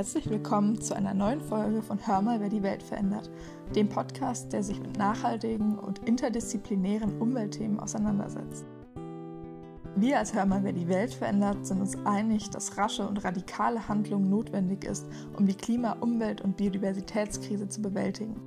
herzlich willkommen zu einer neuen Folge von Hör mal, wer die Welt verändert, dem Podcast, der sich mit nachhaltigen und interdisziplinären Umweltthemen auseinandersetzt. Wir als Hör mal, wer die Welt verändert sind uns einig, dass rasche und radikale Handlung notwendig ist, um die Klima-, Umwelt- und Biodiversitätskrise zu bewältigen.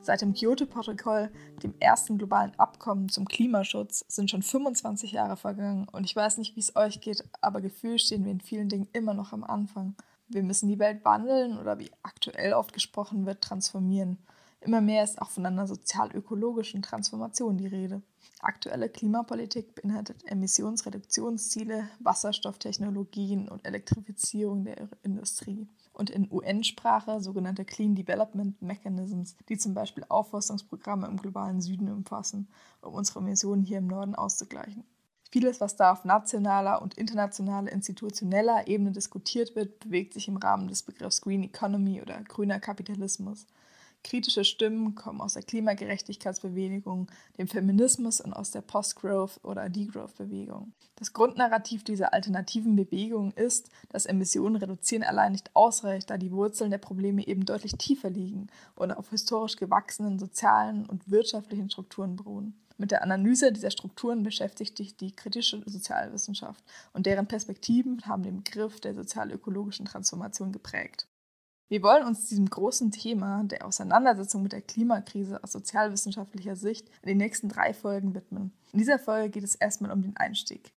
Seit dem Kyoto-Protokoll, dem ersten globalen Abkommen zum Klimaschutz, sind schon 25 Jahre vergangen und ich weiß nicht, wie es euch geht, aber gefühlt stehen wir in vielen Dingen immer noch am Anfang. Wir müssen die Welt wandeln oder wie aktuell oft gesprochen wird, transformieren. Immer mehr ist auch von einer sozial-ökologischen Transformation die Rede. Aktuelle Klimapolitik beinhaltet Emissionsreduktionsziele, Wasserstofftechnologien und Elektrifizierung der Industrie und in UN-Sprache sogenannte Clean Development Mechanisms, die zum Beispiel Aufforstungsprogramme im globalen Süden umfassen, um unsere Emissionen hier im Norden auszugleichen. Vieles, was da auf nationaler und internationaler institutioneller Ebene diskutiert wird, bewegt sich im Rahmen des Begriffs Green Economy oder grüner Kapitalismus. Kritische Stimmen kommen aus der Klimagerechtigkeitsbewegung, dem Feminismus und aus der Post-Growth- oder Degrowth-Bewegung. Das Grundnarrativ dieser alternativen Bewegungen ist, dass Emissionen reduzieren allein nicht ausreicht, da die Wurzeln der Probleme eben deutlich tiefer liegen und auf historisch gewachsenen sozialen und wirtschaftlichen Strukturen beruhen. Mit der Analyse dieser Strukturen beschäftigt sich die kritische Sozialwissenschaft und deren Perspektiven haben den Begriff der sozial-ökologischen Transformation geprägt. Wir wollen uns diesem großen Thema der Auseinandersetzung mit der Klimakrise aus sozialwissenschaftlicher Sicht in den nächsten drei Folgen widmen. In dieser Folge geht es erstmal um den Einstieg.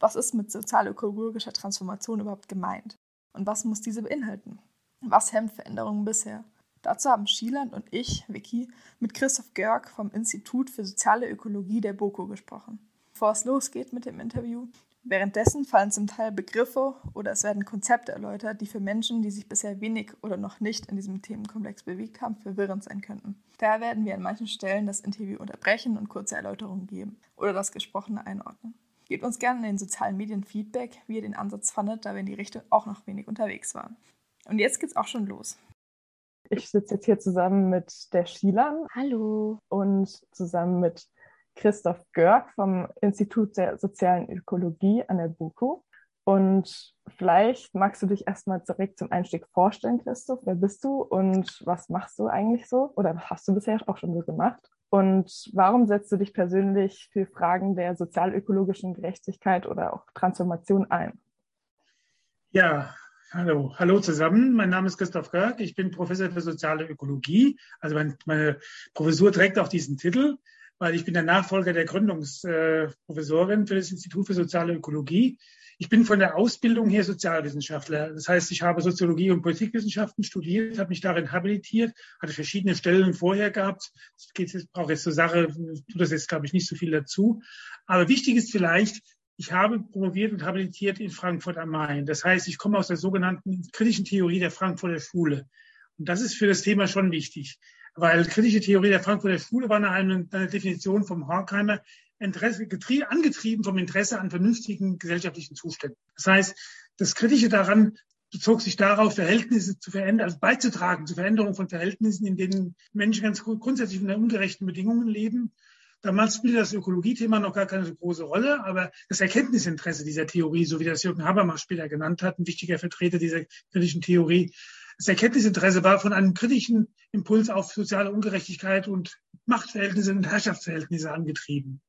Was ist mit sozial-ökologischer Transformation überhaupt gemeint? Und was muss diese beinhalten? Was hemmt Veränderungen bisher? Dazu haben Schieland und ich, Vicky, mit Christoph Görg vom Institut für soziale Ökologie der BOKO gesprochen. Bevor es losgeht mit dem Interview, Währenddessen fallen zum Teil Begriffe oder es werden Konzepte erläutert, die für Menschen, die sich bisher wenig oder noch nicht in diesem Themenkomplex bewegt haben, verwirrend sein könnten. Daher werden wir an manchen Stellen das Interview unterbrechen und kurze Erläuterungen geben oder das Gesprochene einordnen. Gebt uns gerne in den sozialen Medien Feedback, wie ihr den Ansatz fandet, da wir in die Richtung auch noch wenig unterwegs waren. Und jetzt geht's auch schon los. Ich sitze jetzt hier zusammen mit der Shilan. Hallo. Und zusammen mit Christoph Görg vom Institut der sozialen Ökologie an der BUKU. Und vielleicht magst du dich erstmal direkt zum Einstieg vorstellen, Christoph. Wer bist du und was machst du eigentlich so? Oder was hast du bisher auch schon so gemacht? Und warum setzt du dich persönlich für Fragen der sozialökologischen Gerechtigkeit oder auch Transformation ein? Ja, hallo. Hallo zusammen. Mein Name ist Christoph Görg. Ich bin Professor für soziale Ökologie. Also meine Professur trägt auch diesen Titel weil ich bin der Nachfolger der Gründungsprofessorin für das Institut für soziale Ökologie. Ich bin von der Ausbildung her Sozialwissenschaftler. Das heißt, ich habe Soziologie und Politikwissenschaften studiert, habe mich darin habilitiert, hatte verschiedene Stellen vorher gehabt. Das geht jetzt auch jetzt zur Sache, tut das jetzt, glaube ich, nicht so viel dazu. Aber wichtig ist vielleicht, ich habe promoviert und habilitiert in Frankfurt am Main. Das heißt, ich komme aus der sogenannten kritischen Theorie der Frankfurter Schule. Und das ist für das Thema schon wichtig weil kritische Theorie der Frankfurter Schule war eine, eine Definition vom Horkheimer Interesse, angetrieben vom Interesse an vernünftigen gesellschaftlichen Zuständen. Das heißt, das Kritische daran bezog sich darauf, Verhältnisse zu verändern, also beizutragen zur Veränderung von Verhältnissen, in denen Menschen ganz grundsätzlich unter ungerechten Bedingungen leben. Damals spielte das Ökologiethema noch gar keine so große Rolle, aber das Erkenntnisinteresse dieser Theorie, so wie das Jürgen Habermas später genannt hat, ein wichtiger Vertreter dieser kritischen Theorie, das Erkenntnisinteresse war von einem kritischen Impuls auf soziale Ungerechtigkeit und Machtverhältnisse und Herrschaftsverhältnisse angetrieben.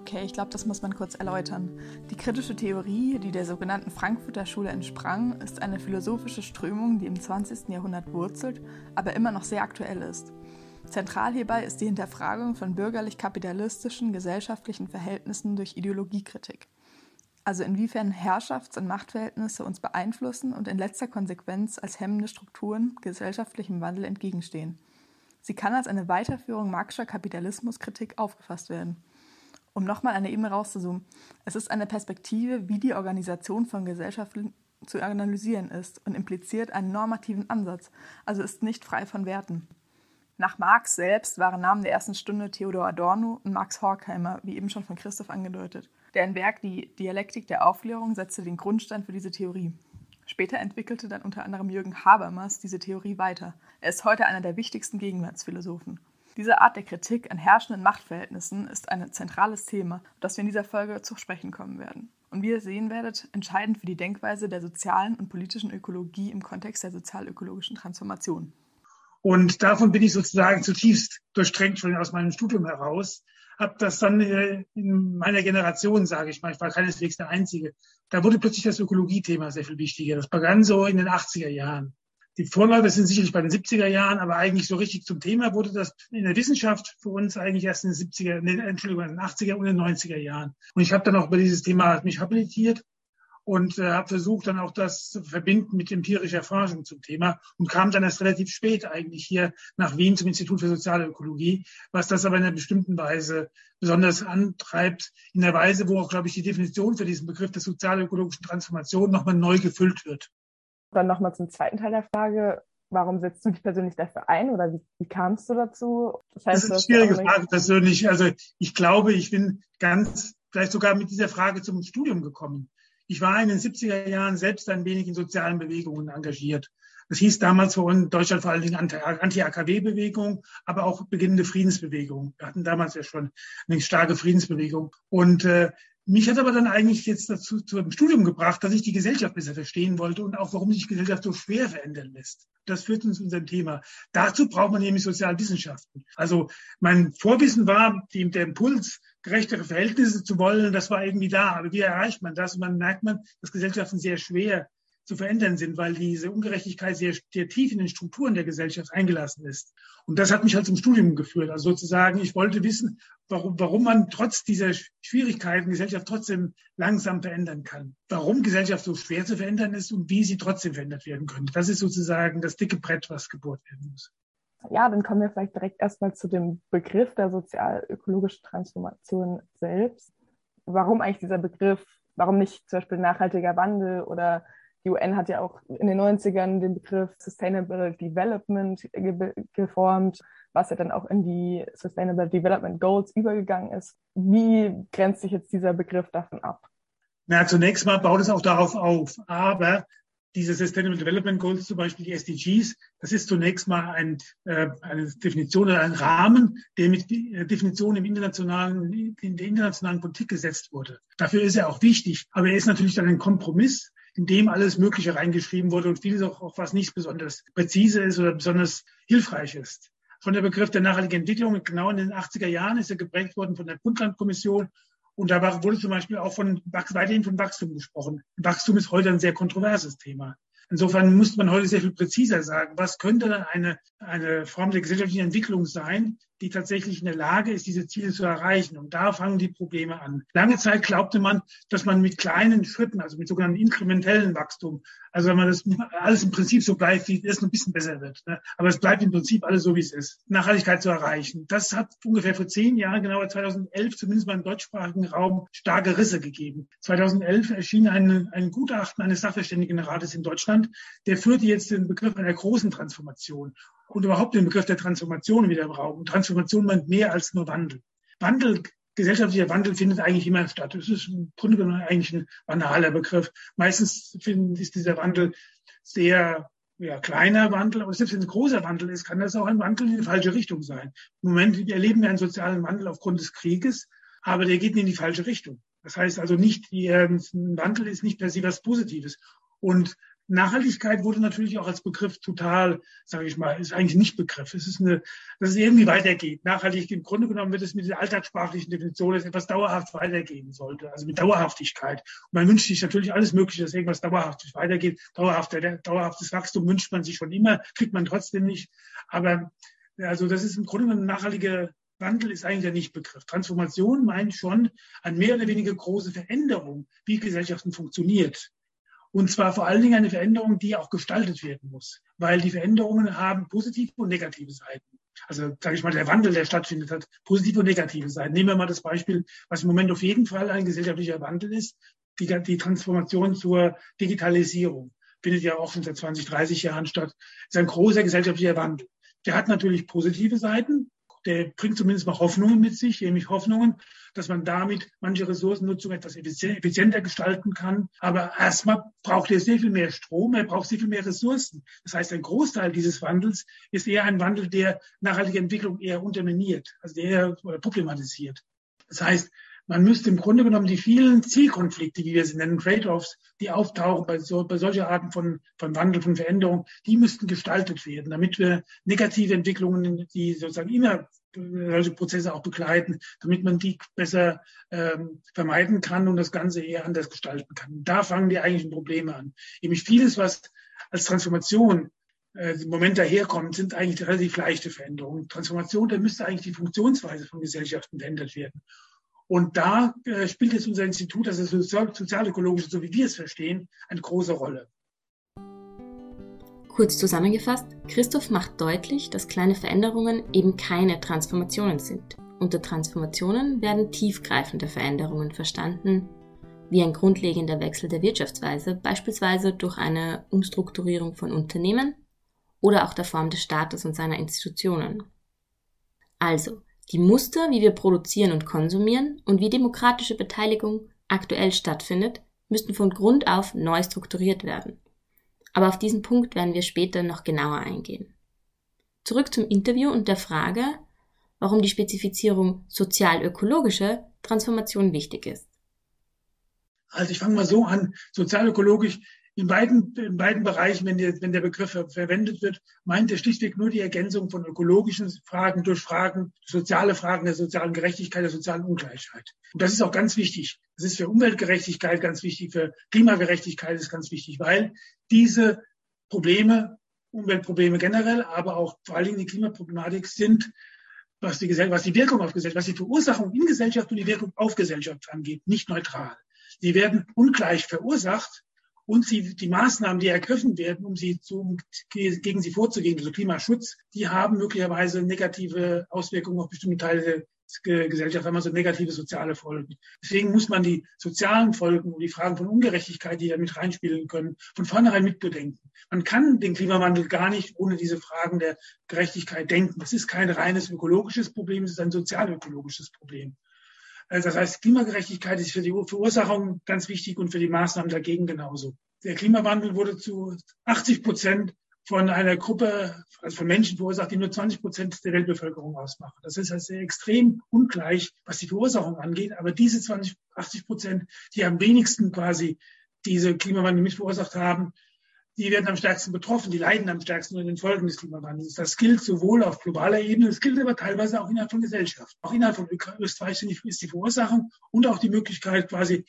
Okay, ich glaube, das muss man kurz erläutern. Die kritische Theorie, die der sogenannten Frankfurter Schule entsprang, ist eine philosophische Strömung, die im 20. Jahrhundert wurzelt, aber immer noch sehr aktuell ist. Zentral hierbei ist die Hinterfragung von bürgerlich-kapitalistischen gesellschaftlichen Verhältnissen durch Ideologiekritik also inwiefern Herrschafts- und Machtverhältnisse uns beeinflussen und in letzter Konsequenz als hemmende Strukturen gesellschaftlichem Wandel entgegenstehen. Sie kann als eine Weiterführung marxischer Kapitalismuskritik aufgefasst werden. Um nochmal eine Ebene rauszuzoomen, es ist eine Perspektive, wie die Organisation von Gesellschaften zu analysieren ist und impliziert einen normativen Ansatz, also ist nicht frei von Werten. Nach Marx selbst waren Namen der ersten Stunde Theodor Adorno und Max Horkheimer, wie eben schon von Christoph angedeutet. Deren Werk Die Dialektik der Aufklärung setzte den Grundstein für diese Theorie. Später entwickelte dann unter anderem Jürgen Habermas diese Theorie weiter. Er ist heute einer der wichtigsten Gegenwartsphilosophen. Diese Art der Kritik an herrschenden Machtverhältnissen ist ein zentrales Thema, das wir in dieser Folge zu sprechen kommen werden. und wie ihr sehen werdet, entscheidend für die Denkweise der sozialen und politischen Ökologie im Kontext der sozialökologischen Transformation. Und davon bin ich sozusagen zutiefst durchdrängt schon aus meinem Studium heraus. Habe das dann äh, in meiner Generation, sage ich mal, ich war keineswegs der Einzige, da wurde plötzlich das Ökologiethema sehr viel wichtiger. Das begann so in den 80er Jahren. Die Vorläufer sind sicherlich bei den 70er Jahren, aber eigentlich so richtig zum Thema wurde das in der Wissenschaft für uns eigentlich erst in den 70er, nee, Entschuldigung, in den 80er und den 90er Jahren. Und ich habe dann auch über dieses Thema mich habilitiert und äh, habe versucht, dann auch das zu verbinden mit empirischer Forschung zum Thema und kam dann erst relativ spät eigentlich hier nach Wien zum Institut für Soziale Ökologie, was das aber in einer bestimmten Weise besonders antreibt, in der Weise, wo auch, glaube ich, die Definition für diesen Begriff der sozialökologischen Transformation nochmal neu gefüllt wird. Dann nochmal zum zweiten Teil der Frage. Warum setzt du dich persönlich dafür ein oder wie, wie kamst du dazu? Das, heißt, das ist eine schwierige Frage persönlich. Also ich glaube, ich bin ganz, vielleicht sogar mit dieser Frage zum Studium gekommen. Ich war in den 70er Jahren selbst ein wenig in sozialen Bewegungen engagiert. Das hieß damals für uns Deutschland vor allen Dingen Anti-AKW-Bewegung, aber auch beginnende Friedensbewegung. Wir hatten damals ja schon eine starke Friedensbewegung. Und äh, mich hat aber dann eigentlich jetzt dazu zum Studium gebracht, dass ich die Gesellschaft besser verstehen wollte und auch, warum sich Gesellschaft so schwer verändern lässt. Das führt uns zu unserem Thema. Dazu braucht man nämlich Sozialwissenschaften. Also mein Vorwissen war, die, der Impuls, gerechtere Verhältnisse zu wollen, das war irgendwie da. Aber wie erreicht man das? Und man merkt man, dass Gesellschaften sehr schwer zu verändern sind, weil diese Ungerechtigkeit sehr, sehr tief in den Strukturen der Gesellschaft eingelassen ist. Und das hat mich halt zum Studium geführt. Also sozusagen, ich wollte wissen, warum, warum man trotz dieser Schwierigkeiten Gesellschaft trotzdem langsam verändern kann. Warum Gesellschaft so schwer zu verändern ist und wie sie trotzdem verändert werden könnte. Das ist sozusagen das dicke Brett, was gebohrt werden muss. Ja, dann kommen wir vielleicht direkt erstmal zu dem Begriff der sozial-ökologischen Transformation selbst. Warum eigentlich dieser Begriff? Warum nicht zum Beispiel nachhaltiger Wandel oder UN hat ja auch in den 90ern den Begriff Sustainable Development ge geformt, was ja dann auch in die Sustainable Development Goals übergegangen ist. Wie grenzt sich jetzt dieser Begriff davon ab? Na, zunächst mal baut es auch darauf auf. Aber diese Sustainable Development Goals, zum Beispiel die SDGs, das ist zunächst mal ein, äh, eine Definition oder ein Rahmen, der mit äh, Definitionen im internationalen, in der internationalen Politik gesetzt wurde. Dafür ist er auch wichtig, aber er ist natürlich dann ein Kompromiss, in dem alles Mögliche reingeschrieben wurde und vieles auch, auch was nicht besonders präzise ist oder besonders hilfreich ist. Von der Begriff der nachhaltigen Entwicklung, genau in den 80er Jahren ist er geprägt worden von der Brundtland-Kommission und da wurde zum Beispiel auch von, weiterhin von Wachstum gesprochen. Wachstum ist heute ein sehr kontroverses Thema. Insofern muss man heute sehr viel präziser sagen, was könnte dann eine, eine Form der gesellschaftlichen Entwicklung sein, die tatsächlich in der Lage ist, diese Ziele zu erreichen. Und da fangen die Probleme an. Lange Zeit glaubte man, dass man mit kleinen Schritten, also mit sogenannten inkrementellen Wachstum, also wenn man das alles im Prinzip so bleibt, wie es ein bisschen besser wird. Ne? Aber es bleibt im Prinzip alles so, wie es ist. Nachhaltigkeit zu erreichen. Das hat ungefähr vor zehn Jahren, genauer 2011, zumindest mal im deutschsprachigen Raum, starke Risse gegeben. 2011 erschien ein, ein Gutachten eines Sachverständigenrates in Deutschland, der führte jetzt den Begriff einer großen Transformation und überhaupt den Begriff der Transformation wieder Raum. Transformation meint mehr als nur Wandel. Wandel, gesellschaftlicher Wandel findet eigentlich immer statt. Das ist im Grunde genommen eigentlich ein banaler Begriff. Meistens ist dieser Wandel sehr ja, kleiner Wandel, aber selbst wenn es ein großer Wandel ist, kann das auch ein Wandel in die falsche Richtung sein. Im Moment erleben wir einen sozialen Wandel aufgrund des Krieges, aber der geht in die falsche Richtung. Das heißt also nicht, äh, ein Wandel ist nicht per se was Positives. Und Nachhaltigkeit wurde natürlich auch als Begriff total, sage ich mal, ist eigentlich nicht Begriff. Es ist eine, dass es irgendwie weitergeht. Nachhaltig im Grunde genommen wird es mit der alltagssprachlichen Definition, dass etwas dauerhaft weitergehen sollte, also mit Dauerhaftigkeit. Und man wünscht sich natürlich alles Mögliche, dass irgendwas dauerhaft weitergeht. Dauerhaft, dauerhaftes Wachstum wünscht man sich schon immer, kriegt man trotzdem nicht. Aber also das ist im Grunde genommen ein nachhaltiger Wandel ist eigentlich der Nicht-Begriff. Transformation meint schon eine mehr oder weniger große Veränderung, wie Gesellschaften funktioniert. Und zwar vor allen Dingen eine Veränderung, die auch gestaltet werden muss, weil die Veränderungen haben positive und negative Seiten. Also sage ich mal, der Wandel, der stattfindet, hat positive und negative Seiten. Nehmen wir mal das Beispiel, was im Moment auf jeden Fall ein gesellschaftlicher Wandel ist, die, die Transformation zur Digitalisierung. Findet ja auch schon seit 20, 30 Jahren statt. Ist ein großer gesellschaftlicher Wandel. Der hat natürlich positive Seiten, der bringt zumindest mal Hoffnungen mit sich, nämlich Hoffnungen, dass man damit manche Ressourcennutzung etwas effizienter gestalten kann. Aber erstmal braucht er sehr viel mehr Strom, er braucht sehr viel mehr Ressourcen. Das heißt, ein Großteil dieses Wandels ist eher ein Wandel, der nachhaltige Entwicklung eher unterminiert, also der eher problematisiert. Das heißt, man müsste im Grunde genommen die vielen Zielkonflikte, wie wir sie nennen, Trade-offs, die auftauchen bei, so, bei solcher Arten von, von Wandel, von Veränderung, die müssten gestaltet werden, damit wir negative Entwicklungen, die sozusagen immer solche Prozesse auch begleiten, damit man die besser ähm, vermeiden kann und das Ganze eher anders gestalten kann. Da fangen die eigentlichen Probleme an. Nämlich vieles, was als Transformation äh, im Moment daherkommt, sind eigentlich relativ leichte Veränderungen. Transformation, da müsste eigentlich die Funktionsweise von Gesellschaften verändert werden. Und da äh, spielt jetzt unser Institut, also das Sozialökologische, so wie wir es verstehen, eine große Rolle. Kurz zusammengefasst, Christoph macht deutlich, dass kleine Veränderungen eben keine Transformationen sind. Unter Transformationen werden tiefgreifende Veränderungen verstanden, wie ein grundlegender Wechsel der Wirtschaftsweise, beispielsweise durch eine Umstrukturierung von Unternehmen oder auch der Form des Staates und seiner Institutionen. Also, die Muster, wie wir produzieren und konsumieren und wie demokratische Beteiligung aktuell stattfindet, müssten von Grund auf neu strukturiert werden. Aber auf diesen Punkt werden wir später noch genauer eingehen. Zurück zum Interview und der Frage, warum die Spezifizierung sozial-ökologische Transformation wichtig ist. Also ich fange mal so an. Sozialökologisch in beiden, in beiden Bereichen, wenn der, wenn der Begriff verwendet wird, meint er schlichtweg nur die Ergänzung von ökologischen Fragen durch Fragen, soziale Fragen der sozialen Gerechtigkeit, der sozialen Ungleichheit. Und das ist auch ganz wichtig. Das ist für Umweltgerechtigkeit ganz wichtig, für Klimagerechtigkeit ist ganz wichtig, weil diese Probleme, Umweltprobleme generell, aber auch vor allen Dingen die Klimaproblematik sind was die, was die Wirkung auf Gesellschaft, was die Verursachung in Gesellschaft und die Wirkung auf Gesellschaft angeht, nicht neutral. Sie werden ungleich verursacht und sie, die Maßnahmen, die ergriffen werden, um sie zu, gegen sie vorzugehen, also Klimaschutz, die haben möglicherweise negative Auswirkungen auf bestimmte Teile der Gesellschaft, haben also negative soziale Folgen. Deswegen muss man die sozialen Folgen und die Fragen von Ungerechtigkeit, die da mit reinspielen können, von vornherein mitbedenken. Man kann den Klimawandel gar nicht ohne diese Fragen der Gerechtigkeit denken. Das ist kein reines ökologisches Problem, es ist ein sozialökologisches Problem. Also das heißt, Klimagerechtigkeit ist für die Verursachung ganz wichtig und für die Maßnahmen dagegen genauso. Der Klimawandel wurde zu 80 Prozent von einer Gruppe, also von Menschen verursacht, die nur 20 Prozent der Weltbevölkerung ausmachen. Das ist also extrem ungleich, was die Verursachung angeht. Aber diese 20, 80 Prozent, die am wenigsten quasi diese Klimawandel mit verursacht haben, die werden am stärksten betroffen, die leiden am stärksten unter den Folgen des Klimawandels. Das gilt sowohl auf globaler Ebene, das gilt aber teilweise auch innerhalb von Gesellschaft. Auch innerhalb von Österreich ist die Verursachung und auch die Möglichkeit, quasi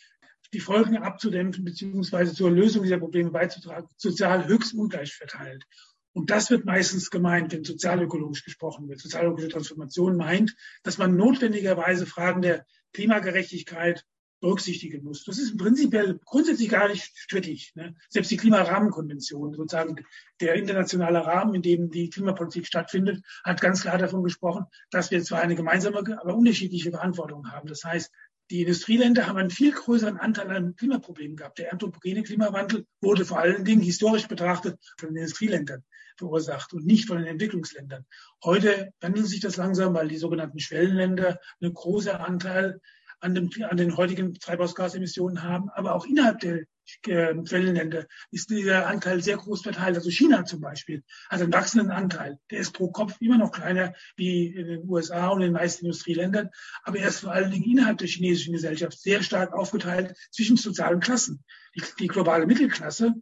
die Folgen abzudämpfen beziehungsweise zur Lösung dieser Probleme beizutragen, sozial höchst ungleich verteilt. Und das wird meistens gemeint, wenn sozialökologisch gesprochen wird. Sozialökologische Transformation meint, dass man notwendigerweise Fragen der Klimagerechtigkeit berücksichtigen muss. Das ist prinzipiell grundsätzlich gar nicht strittig. Ne? Selbst die Klimarahmenkonvention, sozusagen der internationale Rahmen, in dem die Klimapolitik stattfindet, hat ganz klar davon gesprochen, dass wir zwar eine gemeinsame, aber unterschiedliche Verantwortung haben. Das heißt, die Industrieländer haben einen viel größeren Anteil an Klimaproblemen gehabt. Der anthropogene Klimawandel wurde vor allen Dingen historisch betrachtet von den Industrieländern verursacht und nicht von den Entwicklungsländern. Heute wandelt sich das langsam, weil die sogenannten Schwellenländer einen großen Anteil an, dem, an den heutigen Treibhausgasemissionen haben, aber auch innerhalb der äh, Schwellenländer ist dieser Anteil sehr groß verteilt. Also China zum Beispiel hat einen wachsenden Anteil. Der ist pro Kopf immer noch kleiner wie in den USA und in den meisten Industrieländern, aber er ist vor allen Dingen innerhalb der chinesischen Gesellschaft sehr stark aufgeteilt zwischen sozialen Klassen. Die, die globale Mittelklasse,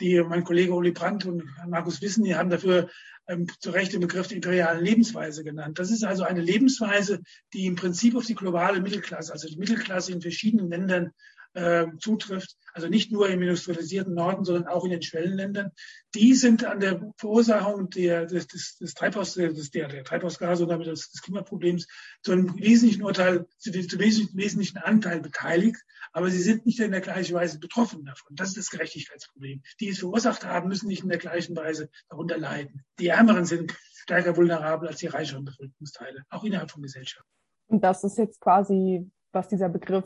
die mein Kollege Uli Brandt und Markus Wissen, die haben dafür ähm, zu Recht den Begriff der imperialen Lebensweise genannt. Das ist also eine Lebensweise, die im Prinzip auf die globale Mittelklasse, also die Mittelklasse in verschiedenen Ländern äh, zutrifft, also nicht nur im industrialisierten Norden, sondern auch in den Schwellenländern, die sind an der Verursachung der, des, des, des Treibhaus, des, der, der Treibhausgase und damit des, des Klimaproblems zu einem wesentlichen Urteil, zu, zu wesentlichen, wesentlichen Anteil beteiligt, aber sie sind nicht in der gleichen Weise betroffen davon. Das ist das Gerechtigkeitsproblem. Die es verursacht haben, müssen nicht in der gleichen Weise darunter leiden. Die Ärmeren sind stärker vulnerabel als die reicheren Bevölkerungsteile, auch innerhalb von Gesellschaften. Und das ist jetzt quasi, was dieser Begriff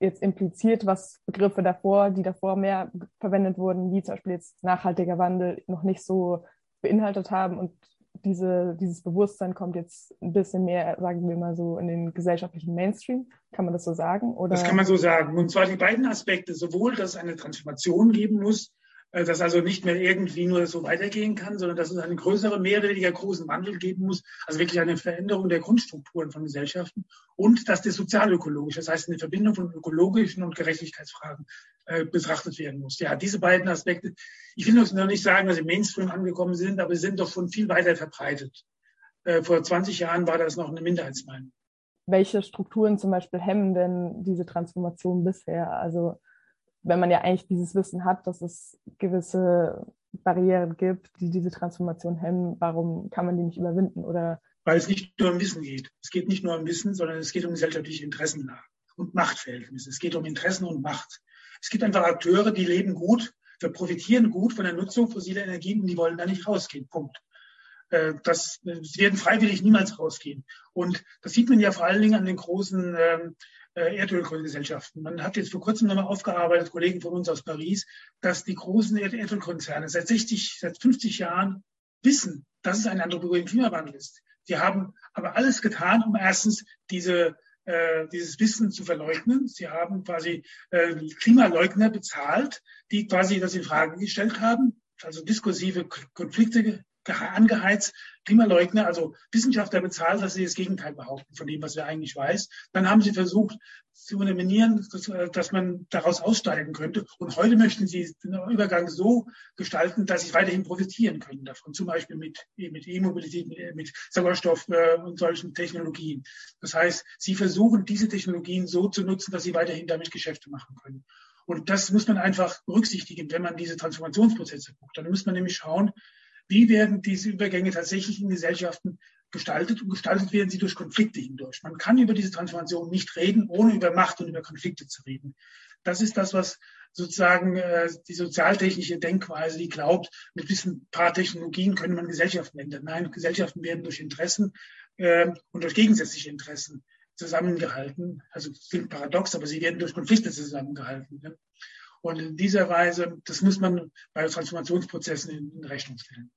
jetzt impliziert, was Begriffe davor, die davor mehr verwendet wurden, wie zum Beispiel jetzt nachhaltiger Wandel, noch nicht so beinhaltet haben. Und diese, dieses Bewusstsein kommt jetzt ein bisschen mehr, sagen wir mal so, in den gesellschaftlichen Mainstream. Kann man das so sagen? Oder? Das kann man so sagen. Und zwar die beiden Aspekte, sowohl, dass es eine Transformation geben muss, dass also nicht mehr irgendwie nur so weitergehen kann, sondern dass es einen größeren, mehr oder weniger großen Wandel geben muss, also wirklich eine Veränderung der Grundstrukturen von Gesellschaften und dass das sozialökologisch, das heißt eine Verbindung von ökologischen und Gerechtigkeitsfragen äh, betrachtet werden muss. Ja, diese beiden Aspekte, ich will noch nicht sagen, dass sie Mainstream angekommen sind, aber sie sind doch schon viel weiter verbreitet. Äh, vor 20 Jahren war das noch eine Minderheitsmeinung. Welche Strukturen zum Beispiel hemmen denn diese Transformation bisher? Also wenn man ja eigentlich dieses Wissen hat, dass es gewisse Barrieren gibt, die diese Transformation hemmen, warum kann man die nicht überwinden? Oder weil es nicht nur um Wissen geht. Es geht nicht nur um Wissen, sondern es geht um gesellschaftliche Interessen und Machtverhältnisse. Es geht um Interessen und Macht. Es gibt einfach Akteure, die leben gut, wir profitieren gut von der Nutzung fossiler Energien und die wollen da nicht rausgehen. Punkt. Äh, das, sie werden freiwillig niemals rausgehen. Und das sieht man ja vor allen Dingen an den großen äh, Erdölgesellschaften. Man hat jetzt vor kurzem nochmal aufgearbeitet, Kollegen von uns aus Paris, dass die großen Erdölkonzerne seit 60, seit 50 Jahren wissen, dass es ein anthropogenen Klimawandel ist. Die haben aber alles getan, um erstens diese äh, dieses Wissen zu verleugnen. Sie haben quasi äh, Klimaleugner bezahlt, die quasi das in Frage gestellt haben, also diskursive Konflikte angeheizt, Klimaleugner, also Wissenschaftler bezahlt, dass sie das Gegenteil behaupten von dem, was wir eigentlich weiß. Dann haben sie versucht zu unterminieren, dass, äh, dass man daraus aussteigen könnte. Und heute möchten sie den Übergang so gestalten, dass sie weiterhin profitieren können davon, zum Beispiel mit mit E-Mobilität, mit Sauerstoff äh, und solchen Technologien. Das heißt, sie versuchen, diese Technologien so zu nutzen, dass sie weiterhin damit Geschäfte machen können. Und das muss man einfach berücksichtigen, wenn man diese Transformationsprozesse guckt. Dann muss man nämlich schauen, wie werden diese Übergänge tatsächlich in Gesellschaften gestaltet und gestaltet werden sie durch Konflikte hindurch. Man kann über diese Transformation nicht reden, ohne über Macht und über Konflikte zu reden. Das ist das, was sozusagen äh, die sozialtechnische Denkweise, die glaubt, mit ein paar Technologien könne man Gesellschaften ändern. Nein, Gesellschaften werden durch Interessen äh, und durch gegensätzliche Interessen zusammengehalten. Also klingt paradox, aber sie werden durch Konflikte zusammengehalten. Ne? Und in dieser Weise, das muss man bei Transformationsprozessen in, in Rechnung stellen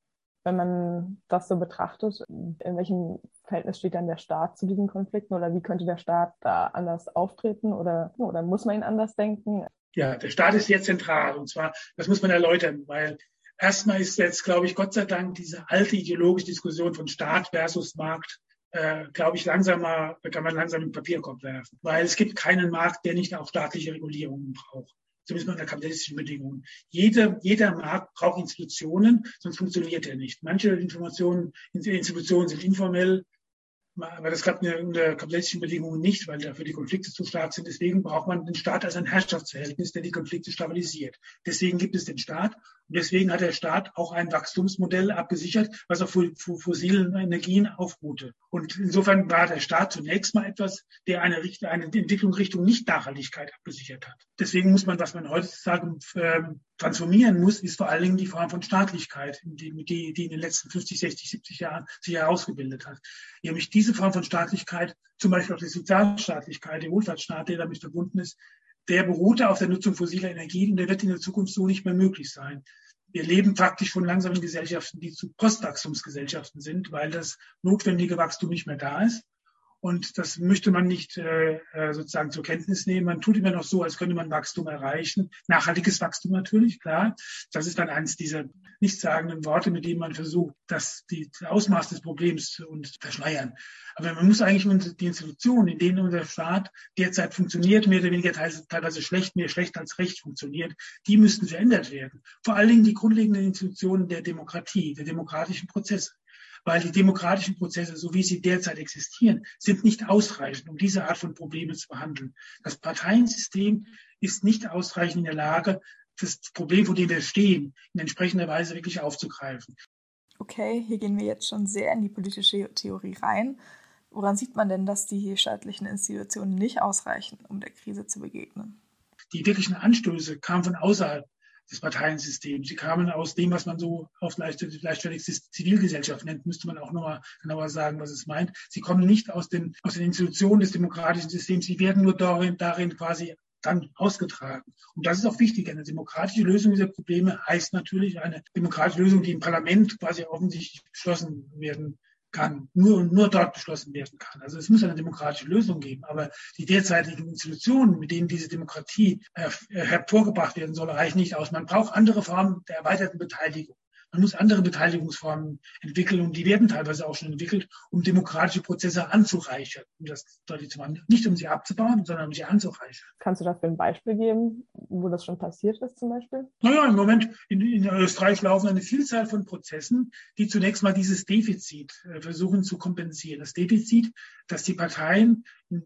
wenn man das so betrachtet, in welchem Verhältnis steht dann der Staat zu diesen Konflikten oder wie könnte der Staat da anders auftreten oder, oder muss man ihn anders denken? Ja, der Staat ist sehr zentral und zwar, das muss man erläutern, weil erstmal ist jetzt, glaube ich, Gott sei Dank diese alte ideologische Diskussion von Staat versus Markt äh, glaube ich, langsamer, kann man langsam im Papierkorb werfen. Weil es gibt keinen Markt, der nicht auch staatliche Regulierungen braucht zumindest unter kapitalistischen Bedingungen. Jeder, jeder Markt braucht Institutionen, sonst funktioniert er nicht. Manche Informationen, Institutionen sind informell, aber das klappt unter kapitalistischen Bedingungen nicht, weil dafür die Konflikte zu stark sind. Deswegen braucht man den Staat als ein Herrschaftsverhältnis, der die Konflikte stabilisiert. Deswegen gibt es den Staat und deswegen hat der Staat auch ein Wachstumsmodell abgesichert, was auf fossilen Energien aufruhte. Und insofern war der Staat zunächst mal etwas, der eine, eine Entwicklung Richtung Nicht-Nachhaltigkeit abgesichert hat. Deswegen muss man, was man heutzutage äh, transformieren muss, ist vor allen Dingen die Form von Staatlichkeit, die, die, in den letzten 50, 60, 70 Jahren sich herausgebildet hat. Nämlich diese Form von Staatlichkeit, zum Beispiel auch die Sozialstaatlichkeit, der Wohlfahrtsstaat, der damit verbunden ist, der beruhte auf der Nutzung fossiler Energien und der wird in der Zukunft so nicht mehr möglich sein. Wir leben faktisch von langsamen Gesellschaften, die zu Postwachstumsgesellschaften sind, weil das notwendige Wachstum nicht mehr da ist. Und das möchte man nicht äh, äh, sozusagen zur Kenntnis nehmen. Man tut immer noch so, als könnte man Wachstum erreichen. Nachhaltiges Wachstum natürlich, klar. Das ist dann eines dieser nichtssagenden Worte, mit denen man versucht, das die Ausmaß des Problems zu verschleiern. Aber man muss eigentlich die Institutionen, in denen unser Staat derzeit funktioniert, mehr oder weniger teilweise schlecht, mehr schlecht als recht funktioniert, die müssten verändert werden. Vor allen Dingen die grundlegenden Institutionen der Demokratie, der demokratischen Prozesse weil die demokratischen Prozesse, so wie sie derzeit existieren, sind nicht ausreichend, um diese Art von Problemen zu behandeln. Das Parteiensystem ist nicht ausreichend in der Lage, das Problem, vor dem wir stehen, in entsprechender Weise wirklich aufzugreifen. Okay, hier gehen wir jetzt schon sehr in die politische Theorie rein. Woran sieht man denn, dass die staatlichen Institutionen nicht ausreichen, um der Krise zu begegnen? Die wirklichen Anstöße kamen von außerhalb des Parteiensystems. Sie kamen aus dem, was man so auf leichtfertig Zivilgesellschaft nennt, müsste man auch nochmal genauer sagen, was es meint. Sie kommen nicht aus den, aus den Institutionen des demokratischen Systems. Sie werden nur darin, darin quasi dann ausgetragen. Und das ist auch wichtig. Eine demokratische Lösung dieser Probleme heißt natürlich eine demokratische Lösung, die im Parlament quasi offensichtlich beschlossen werden kann, nur, nur dort beschlossen werden kann. Also es muss eine demokratische Lösung geben. Aber die derzeitigen Institutionen, mit denen diese Demokratie äh, hervorgebracht werden soll, reichen nicht aus. Man braucht andere Formen der erweiterten Beteiligung. Man muss andere Beteiligungsformen entwickeln und die werden teilweise auch schon entwickelt, um demokratische Prozesse anzureichern, um das deutlich zu machen. Nicht um sie abzubauen, sondern um sie anzureichern. Kannst du dafür ein Beispiel geben, wo das schon passiert ist zum Beispiel? Naja, im Moment in, in Österreich laufen eine Vielzahl von Prozessen, die zunächst mal dieses Defizit äh, versuchen zu kompensieren. Das Defizit, dass die Parteien,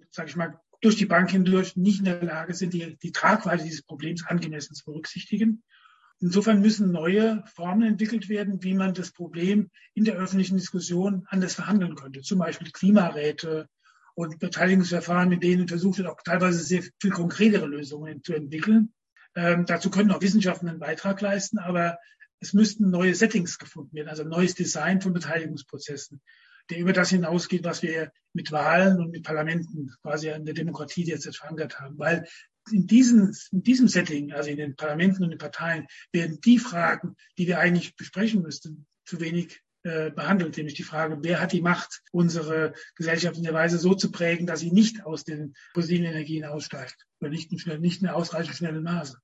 sage ich mal, durch die Bank hindurch nicht in der Lage sind, die, die Tragweite dieses Problems angemessen zu berücksichtigen. Insofern müssen neue Formen entwickelt werden, wie man das Problem in der öffentlichen Diskussion anders verhandeln könnte. Zum Beispiel Klimaräte und Beteiligungsverfahren, mit denen versucht wird, auch teilweise sehr viel konkretere Lösungen zu entwickeln. Ähm, dazu können auch Wissenschaften einen Beitrag leisten, aber es müssten neue Settings gefunden werden, also ein neues Design von Beteiligungsprozessen, der über das hinausgeht, was wir mit Wahlen und mit Parlamenten quasi in der Demokratie derzeit verankert haben. Weil in diesem, in diesem Setting, also in den Parlamenten und den Parteien, werden die Fragen, die wir eigentlich besprechen müssten, zu wenig äh, behandelt, nämlich die Frage, wer hat die Macht, unsere Gesellschaft in der Weise so zu prägen, dass sie nicht aus den fossilen Energien aussteigt oder nicht in, schnell, nicht in ausreichend schnellem Maße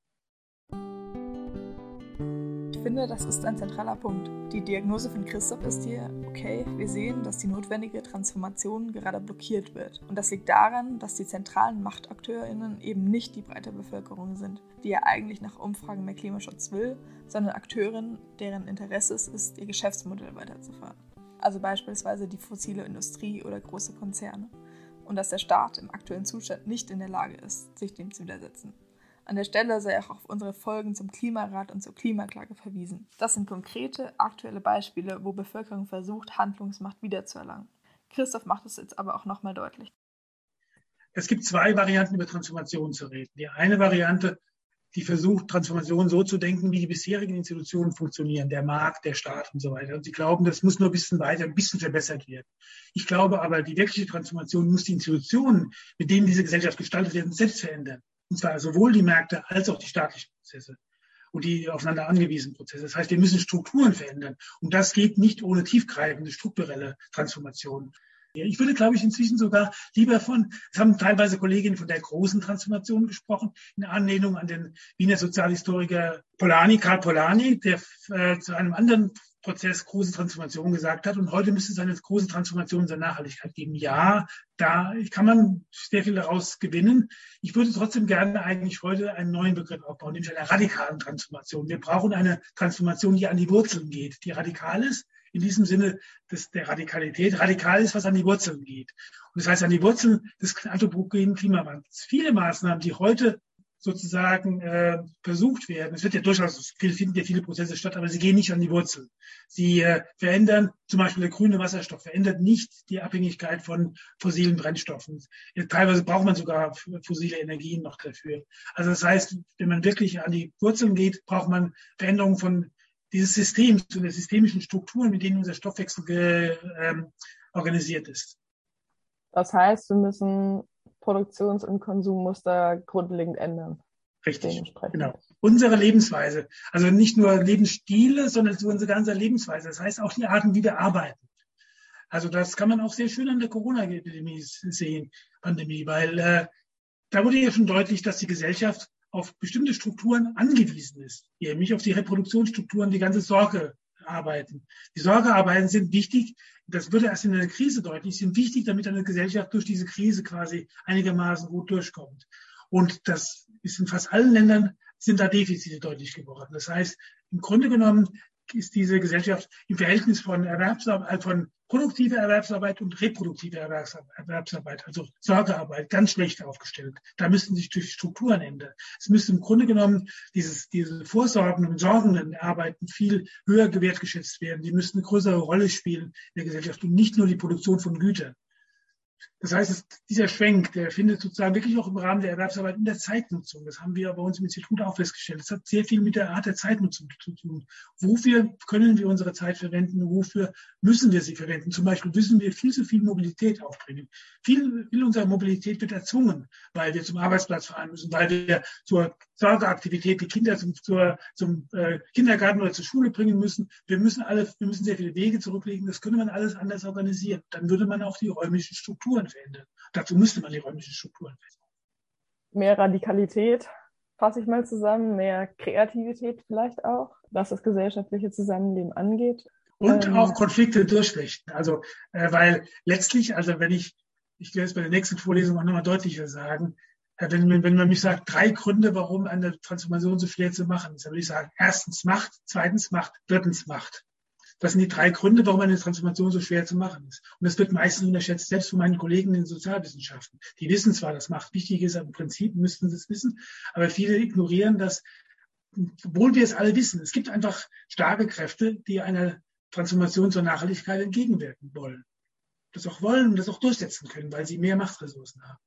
finde, das ist ein zentraler Punkt. Die Diagnose von Christoph ist hier, okay, wir sehen, dass die notwendige Transformation gerade blockiert wird. Und das liegt daran, dass die zentralen MachtakteurInnen eben nicht die breite Bevölkerung sind, die ja eigentlich nach Umfragen mehr Klimaschutz will, sondern Akteurinnen, deren Interesse es ist, ihr Geschäftsmodell weiterzufahren. Also beispielsweise die fossile Industrie oder große Konzerne. Und dass der Staat im aktuellen Zustand nicht in der Lage ist, sich dem zu widersetzen. An der Stelle sei auch auf unsere Folgen zum Klimarat und zur Klimaklage verwiesen. Das sind konkrete, aktuelle Beispiele, wo Bevölkerung versucht, Handlungsmacht wiederzuerlangen. Christoph macht es jetzt aber auch nochmal deutlich. Es gibt zwei Varianten, über Transformation zu reden. Die eine Variante, die versucht, Transformation so zu denken, wie die bisherigen Institutionen funktionieren, der Markt, der Staat und so weiter. Und sie glauben, das muss nur ein bisschen weiter, ein bisschen verbessert werden. Ich glaube aber, die wirkliche Transformation muss die Institutionen, mit denen diese Gesellschaft gestaltet werden, selbst verändern. Und zwar sowohl die Märkte als auch die staatlichen Prozesse und die aufeinander angewiesenen Prozesse. Das heißt, wir müssen Strukturen verändern. Und das geht nicht ohne tiefgreifende strukturelle Transformationen. Ich würde, glaube ich, inzwischen sogar lieber von, es haben teilweise Kolleginnen von der großen Transformation gesprochen, in Anlehnung an den Wiener Sozialhistoriker Polanyi, Karl Polanyi, der äh, zu einem anderen Prozess große Transformation gesagt hat. Und heute müsste es eine große Transformation der Nachhaltigkeit geben. Ja, da kann man sehr viel daraus gewinnen. Ich würde trotzdem gerne eigentlich heute einen neuen Begriff aufbauen, nämlich eine radikalen Transformation. Wir brauchen eine Transformation, die an die Wurzeln geht, die radikal ist, in diesem Sinne des, der Radikalität. Radikal ist, was an die Wurzeln geht. Und das heißt, an die Wurzeln des anthropogenen Klimawandels. Viele Maßnahmen, die heute sozusagen äh, versucht werden. Es wird ja durchaus, finden ja viele Prozesse statt, aber sie gehen nicht an die Wurzeln. Sie äh, verändern, zum Beispiel der grüne Wasserstoff verändert nicht die Abhängigkeit von fossilen Brennstoffen. Ja, teilweise braucht man sogar fossile Energien noch dafür. Also das heißt, wenn man wirklich an die Wurzeln geht, braucht man Veränderungen von dieses Systems, zu der systemischen Strukturen, mit denen unser Stoffwechsel ge, ähm, organisiert ist. Das heißt, wir müssen Produktions- und Konsummuster grundlegend ändern. Richtig, genau. Unsere Lebensweise. Also nicht nur Lebensstile, sondern unsere ganze Lebensweise. Das heißt auch die Arten, wie wir arbeiten. Also das kann man auch sehr schön an der Corona-Epidemie sehen, Pandemie, weil äh, da wurde ja schon deutlich, dass die Gesellschaft auf bestimmte Strukturen angewiesen ist, nämlich auf die Reproduktionsstrukturen, die ganze Sorge arbeiten. Die Sorgearbeiten sind wichtig. Das würde erst in einer Krise deutlich, sind wichtig, damit eine Gesellschaft durch diese Krise quasi einigermaßen gut durchkommt. Und das ist in fast allen Ländern sind da Defizite deutlich geworden. Das heißt, im Grunde genommen ist diese Gesellschaft im Verhältnis von Erwerbsarbeit, äh, von produktiver Erwerbsarbeit und reproduktiver Erwerbsarbeit, also Sorgearbeit, ganz schlecht aufgestellt. Da müssten sich durch Strukturen ändern. Es müsste im Grunde genommen dieses, diese vorsorgenden und sorgenden Arbeiten viel höher gewertgeschätzt werden. Die müssten eine größere Rolle spielen in der Gesellschaft und nicht nur die Produktion von Gütern. Das heißt, dieser Schwenk, der findet sozusagen wirklich auch im Rahmen der Erwerbsarbeit in der Zeitnutzung. Das haben wir bei uns im Institut auch festgestellt. Das hat sehr viel mit der Art der Zeitnutzung zu tun. Wofür können wir unsere Zeit verwenden? Wofür müssen wir sie verwenden? Zum Beispiel müssen wir viel zu viel Mobilität aufbringen. Viel, viel unserer Mobilität wird erzwungen, weil wir zum Arbeitsplatz fahren müssen, weil wir zur Sorgeaktivität die Kinder zum, zur, zum äh, Kindergarten oder zur Schule bringen müssen. Wir müssen alle, wir müssen sehr viele Wege zurücklegen. Das könnte man alles anders organisieren. Dann würde man auch die räumlichen Strukturen verändern. Dazu müsste man die räumlichen Strukturen verändern. Mehr Radikalität, fasse ich mal zusammen, mehr Kreativität vielleicht auch, was das gesellschaftliche Zusammenleben angeht. Und ähm, auch Konflikte durchflechten. Also, äh, weil letztlich, also wenn ich, ich werde es bei der nächsten Vorlesung auch nochmal deutlicher sagen, äh, wenn, wenn man mich sagt, drei Gründe, warum eine Transformation so schwer zu machen ist, dann würde ich sagen, erstens Macht, zweitens Macht, drittens Macht. Das sind die drei Gründe, warum eine Transformation so schwer zu machen ist. Und das wird meistens unterschätzt, selbst von meinen Kollegen in den Sozialwissenschaften. Die wissen zwar, dass Macht wichtig ist, aber im Prinzip müssten sie es wissen, aber viele ignorieren das, obwohl wir es alle wissen. Es gibt einfach starke Kräfte, die einer Transformation zur Nachhaltigkeit entgegenwirken wollen. Das auch wollen und das auch durchsetzen können, weil sie mehr Machtressourcen haben.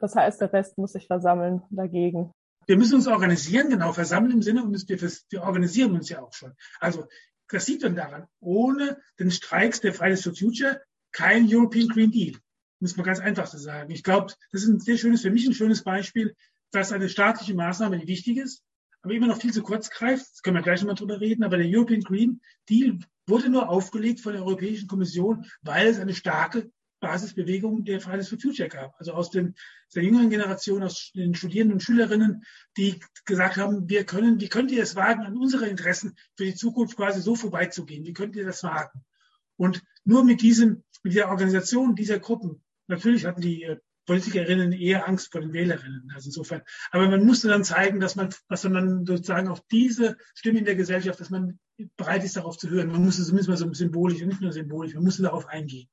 Das heißt, der Rest muss sich versammeln dagegen. Wir müssen uns organisieren, genau, versammeln im Sinne, und wir, wir organisieren uns ja auch schon. Also das sieht man daran. Ohne den Streiks der Fridays for Future kein European Green Deal. Muss man ganz einfach so sagen. Ich glaube, das ist ein sehr schönes, für mich ein schönes Beispiel, dass eine staatliche Maßnahme, die wichtig ist, aber immer noch viel zu kurz greift. Das können wir gleich nochmal drüber reden. Aber der European Green Deal wurde nur aufgelegt von der Europäischen Kommission, weil es eine starke Basisbewegung der Fridays for Future gab. Also aus den, der jüngeren Generation, aus den Studierenden und Schülerinnen, die gesagt haben, wir können, wie könnt ihr es wagen, an unsere Interessen für die Zukunft quasi so vorbeizugehen? Wie könnt ihr das wagen? Und nur mit diesem, mit der Organisation dieser Gruppen, natürlich hatten die äh, Politikerinnen eher Angst vor den Wählerinnen. Also insofern. Aber man musste dann zeigen, dass man, dass man sozusagen auf diese Stimme in der Gesellschaft, dass man bereit ist, darauf zu hören. Man musste zumindest mal so symbolisch, nicht nur symbolisch, man musste darauf eingehen.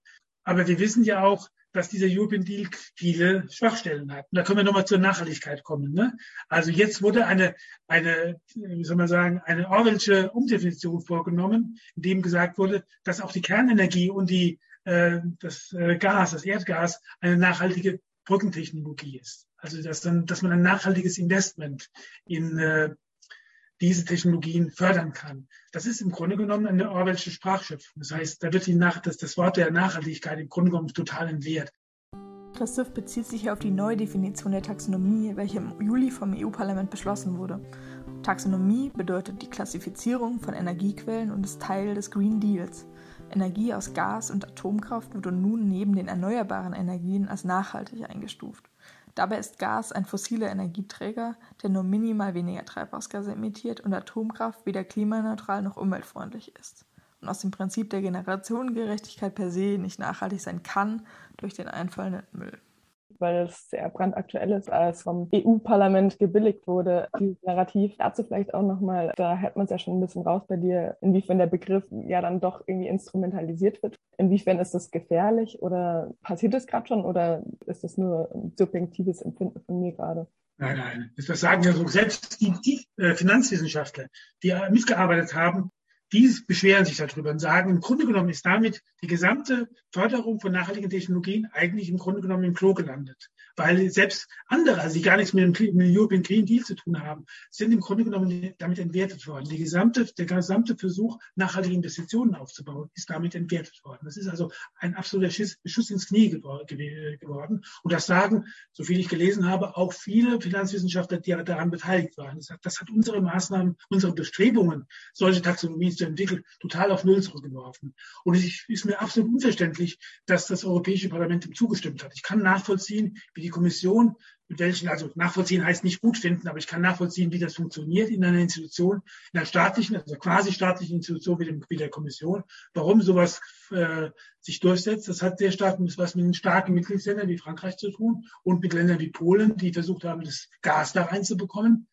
Aber wir wissen ja auch, dass dieser European Deal viele Schwachstellen hat. Und da können wir nochmal zur Nachhaltigkeit kommen. Ne? Also jetzt wurde eine, eine, wie soll man sagen, eine Orwellsche Umdefinition vorgenommen, in dem gesagt wurde, dass auch die Kernenergie und die, äh, das äh, Gas, das Erdgas, eine nachhaltige Brückentechnologie ist. Also dass dann, dass man ein nachhaltiges Investment in äh, diese Technologien fördern kann. Das ist im Grunde genommen eine Orwellsche Sprachschöpfung. Das heißt, da wird die Nach das, das Wort der Nachhaltigkeit im Grunde genommen total entwehrt. Christoph bezieht sich auf die Neudefinition der Taxonomie, welche im Juli vom EU-Parlament beschlossen wurde. Taxonomie bedeutet die Klassifizierung von Energiequellen und ist Teil des Green Deals. Energie aus Gas und Atomkraft wurde nun neben den erneuerbaren Energien als nachhaltig eingestuft. Dabei ist Gas ein fossiler Energieträger, der nur minimal weniger Treibhausgase emittiert und Atomkraft weder klimaneutral noch umweltfreundlich ist. Und aus dem Prinzip der Generationengerechtigkeit per se nicht nachhaltig sein kann durch den einfallenden Müll weil es sehr brandaktuell ist, als vom EU-Parlament gebilligt wurde, dieses Narrativ. Dazu vielleicht auch nochmal, da hört man es ja schon ein bisschen raus bei dir, inwiefern der Begriff ja dann doch irgendwie instrumentalisiert wird. Inwiefern ist das gefährlich oder passiert das gerade schon oder ist das nur ein subjektives Empfinden von mir gerade? Nein, nein. Das sagen ja so selbst die, die äh, Finanzwissenschaftler, die mitgearbeitet haben, die beschweren sich darüber und sagen, im Grunde genommen ist damit die gesamte Förderung von nachhaltigen Technologien eigentlich im Grunde genommen im Klo gelandet weil selbst andere, also die gar nichts mit dem, European Green Deal zu tun haben, sind im Grunde genommen damit entwertet worden. Gesamte, der gesamte Versuch, nachhaltige Investitionen aufzubauen, ist damit entwertet worden. Das ist also ein absoluter Schuss, Schuss ins Knie geworden. Und das sagen, so viel ich gelesen habe, auch viele Finanzwissenschaftler, die daran beteiligt waren. Das hat, das hat unsere Maßnahmen, unsere Bestrebungen, solche Taxonomien zu entwickeln, total auf Null zurückgeworfen. Und es ist mir absolut unverständlich, dass das Europäische Parlament dem zugestimmt hat. Ich kann nachvollziehen, wie die Kommission, mit welchen, also nachvollziehen heißt nicht gut finden, aber ich kann nachvollziehen, wie das funktioniert in einer Institution, in einer staatlichen, also quasi staatlichen Institution wie, dem, wie der Kommission, warum sowas äh, sich durchsetzt. Das hat sehr stark was mit den starken Mitgliedsländern wie Frankreich zu tun und mit Ländern wie Polen, die versucht haben, das Gas da reinzubekommen.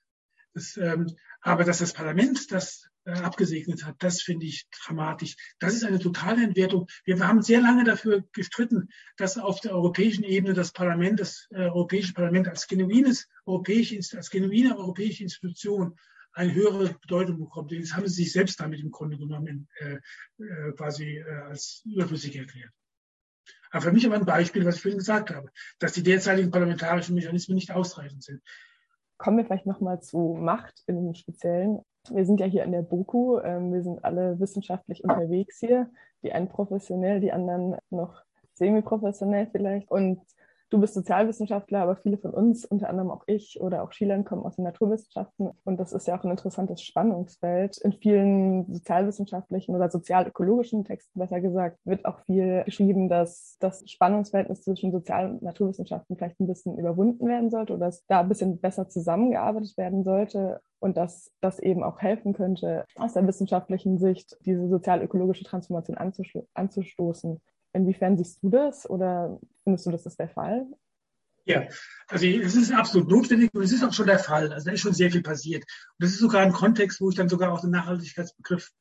Das, ähm, aber dass das Parlament das abgesegnet hat, das finde ich dramatisch. Das ist eine totale Entwertung. Wir haben sehr lange dafür gestritten, dass auf der europäischen Ebene das Parlament, das äh, Europäische Parlament als genuines europäische, als genuine europäische Institution eine höhere Bedeutung bekommt. Jetzt haben sie sich selbst damit im Grunde genommen äh, äh, quasi äh, als überflüssig erklärt. Aber für mich aber ein Beispiel, was ich vorhin gesagt habe, dass die derzeitigen parlamentarischen Mechanismen nicht ausreichend sind. Kommen wir vielleicht nochmal zu Macht im Speziellen. Wir sind ja hier in der BOKU, ähm, wir sind alle wissenschaftlich unterwegs hier, die einen professionell, die anderen noch semi-professionell vielleicht. Und Du bist Sozialwissenschaftler, aber viele von uns, unter anderem auch ich oder auch Schülern, kommen aus den Naturwissenschaften. Und das ist ja auch ein interessantes Spannungsfeld. In vielen sozialwissenschaftlichen oder sozialökologischen Texten, besser gesagt, wird auch viel geschrieben, dass das Spannungsverhältnis zwischen Sozial- und Naturwissenschaften vielleicht ein bisschen überwunden werden sollte oder dass da ein bisschen besser zusammengearbeitet werden sollte und dass das eben auch helfen könnte, aus der wissenschaftlichen Sicht diese sozial-ökologische Transformation anzustoßen. Inwiefern siehst du das oder findest du, das ist der Fall? Ja, also es ist absolut notwendig und es ist auch schon der Fall. Also da ist schon sehr viel passiert. Und das ist sogar ein Kontext, wo ich dann sogar auch den Nachhaltigkeitsbegriff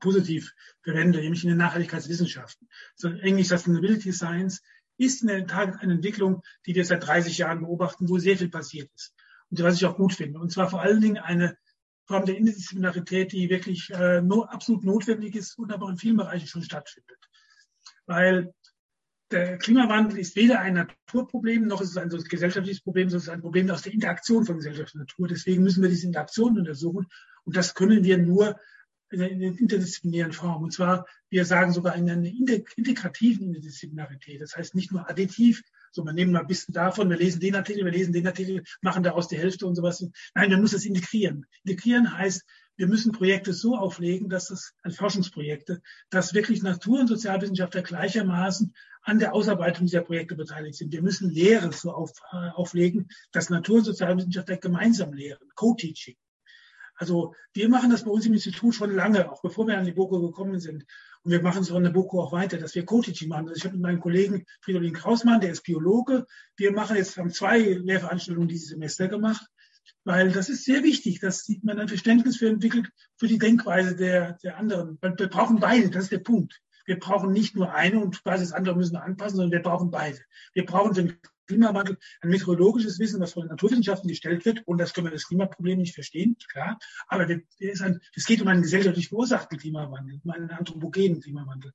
positiv verwende, nämlich in den Nachhaltigkeitswissenschaften. So Englisch Sustainability Science ist in der Tat eine Entwicklung, die wir seit 30 Jahren beobachten, wo sehr viel passiert ist. Und was ich auch gut finde. Und zwar vor allen Dingen eine Form der Interdisziplinarität, die wirklich äh, no, absolut notwendig ist und aber in vielen Bereichen schon stattfindet weil der Klimawandel ist weder ein Naturproblem, noch ist es ein gesellschaftliches Problem, sondern es ist ein Problem aus der Interaktion von Gesellschaft und Natur. Deswegen müssen wir diese Interaktion untersuchen. Und das können wir nur in einer interdisziplinären Form. Und zwar, wir sagen sogar in einer integrativen Interdisziplinarität. Das heißt nicht nur additiv, so man nehmen mal ein bisschen davon, wir lesen den Artikel, wir lesen den Artikel, machen daraus die Hälfte und sowas. Nein, wir müssen es integrieren. Integrieren heißt, wir müssen Projekte so auflegen, dass das als Forschungsprojekte, dass wirklich Natur- und Sozialwissenschaftler gleichermaßen an der Ausarbeitung dieser Projekte beteiligt sind. Wir müssen Lehre so auf, äh, auflegen, dass Natur- und Sozialwissenschaftler gemeinsam lehren, Co-Teaching. Also wir machen das bei uns im Institut schon lange, auch bevor wir an die BOKO gekommen sind. Und wir machen es von der BOKO auch weiter, dass wir Co-Teaching machen. Also ich habe mit meinem Kollegen Fridolin Krausmann, der ist Biologe. Wir machen jetzt, haben zwei Lehrveranstaltungen dieses Semester gemacht weil das ist sehr wichtig, dass man ein Verständnis für entwickelt, für die Denkweise der, der anderen. Wir brauchen beide, das ist der Punkt. Wir brauchen nicht nur eine und quasi das andere müssen wir anpassen, sondern wir brauchen beide. Wir brauchen für den Klimawandel ein meteorologisches Wissen, was von den Naturwissenschaften gestellt wird. Und das können wir das Klimaproblem nicht verstehen, klar. Aber es geht um einen gesellschaftlich verursachten Klimawandel, um einen anthropogenen Klimawandel.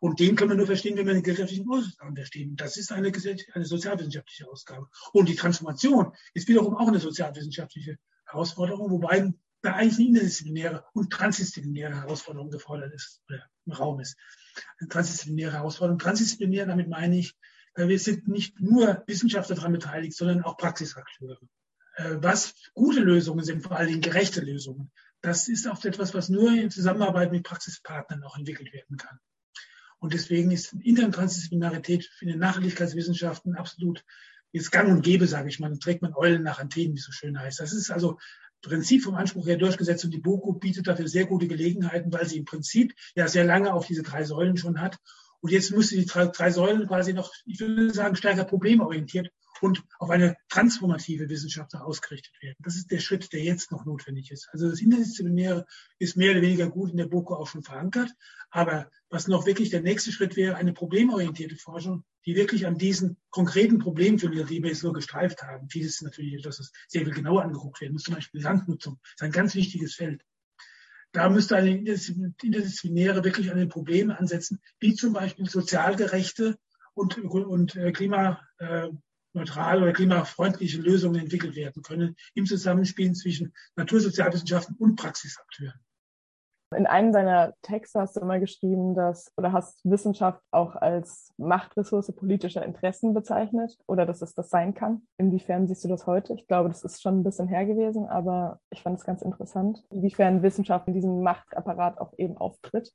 Und den können wir nur verstehen, wenn wir den gesellschaftlichen Ursachen verstehen. Das ist eine, eine sozialwissenschaftliche Ausgabe. Und die Transformation ist wiederum auch eine sozialwissenschaftliche Herausforderung, wobei da eigentlich eine interdisziplinäre und transdisziplinäre Herausforderung gefordert ist oder im Raum ist. Eine transdisziplinäre Herausforderung. Transdisziplinär, damit meine ich, äh, wir sind nicht nur Wissenschaftler daran beteiligt, sondern auch Praxisakteure. Äh, was gute Lösungen sind, vor allen Dingen gerechte Lösungen, das ist oft etwas, was nur in Zusammenarbeit mit Praxispartnern auch entwickelt werden kann. Und deswegen ist Intertransdisziplinarität für die Nachhaltigkeitswissenschaften absolut jetzt gang und gäbe, sage ich mal. Dann trägt man Eulen nach Antennen, wie es so schön heißt. Das ist also Prinzip vom Anspruch her durchgesetzt und die BOKU bietet dafür sehr gute Gelegenheiten, weil sie im Prinzip ja sehr lange auf diese drei Säulen schon hat. Und jetzt müsste die drei Säulen quasi noch, ich würde sagen, stärker problemorientiert und auf eine transformative Wissenschaft ausgerichtet werden. Das ist der Schritt, der jetzt noch notwendig ist. Also das Interdisziplinäre ist mehr oder weniger gut in der BOKU auch schon verankert. Aber was noch wirklich der nächste Schritt wäre, eine problemorientierte Forschung, die wirklich an diesen konkreten Problemen, für die wir jetzt nur gestreift haben, vieles ist natürlich, dass es sehr viel genauer angeguckt werden muss, zum Beispiel Landnutzung, ist ein ganz wichtiges Feld. Da müsste eine interdisziplinäre wirklich an den Problemen ansetzen, wie zum Beispiel sozial gerechte und, und äh, klima, äh, neutrale oder klimafreundliche Lösungen entwickelt werden können im Zusammenspiel zwischen Natursozialwissenschaften und Praxisakteuren. In einem deiner Texte hast du immer geschrieben, dass oder hast Wissenschaft auch als Machtressource politischer Interessen bezeichnet oder dass es das sein kann. Inwiefern siehst du das heute? Ich glaube, das ist schon ein bisschen her gewesen, aber ich fand es ganz interessant, inwiefern Wissenschaft in diesem Machtapparat auch eben auftritt.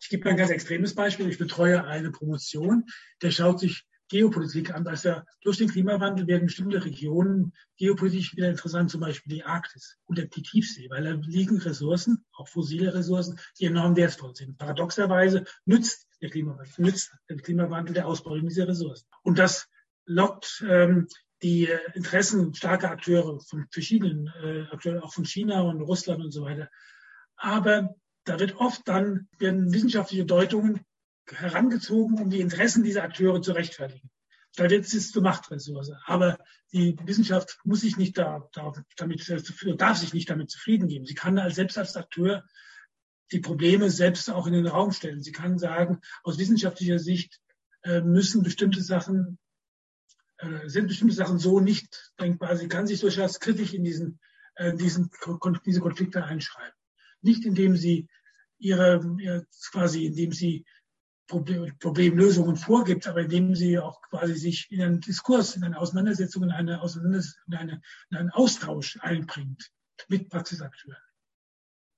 Ich gebe ein ganz extremes Beispiel. Ich betreue eine Promotion, der schaut sich Geopolitik an. Also durch den Klimawandel werden bestimmte Regionen geopolitisch wieder interessant, zum Beispiel die Arktis und die Tiefsee, weil da liegen Ressourcen, auch fossile Ressourcen, die enorm wertvoll sind. Paradoxerweise nützt der Klimawandel, nützt der Klimawandel der Ausbeutung dieser Ressourcen. Und das lockt ähm, die Interessen starker Akteure von verschiedenen äh, Akteuren, auch von China und Russland und so weiter. Aber da wird oft dann werden wissenschaftliche Deutungen herangezogen, um die Interessen dieser Akteure zu rechtfertigen. Da wird es zur Machtressource. Aber die Wissenschaft muss sich nicht da, da, damit, darf sich nicht damit zufrieden geben. Sie kann als selbst als Akteur die Probleme selbst auch in den Raum stellen. Sie kann sagen, aus wissenschaftlicher Sicht äh, müssen bestimmte Sachen, äh, sind bestimmte Sachen so nicht denkbar. Sie kann sich durchaus kritisch in diesen, äh, diesen, diese Konflikte einschreiben. Nicht indem sie ihre, quasi, indem sie Problem, Problemlösungen vorgibt, aber indem sie auch quasi sich in einen Diskurs, in eine Auseinandersetzung, in, eine Auseinanders in, eine, in einen Austausch einbringt mit Praxisakteuren.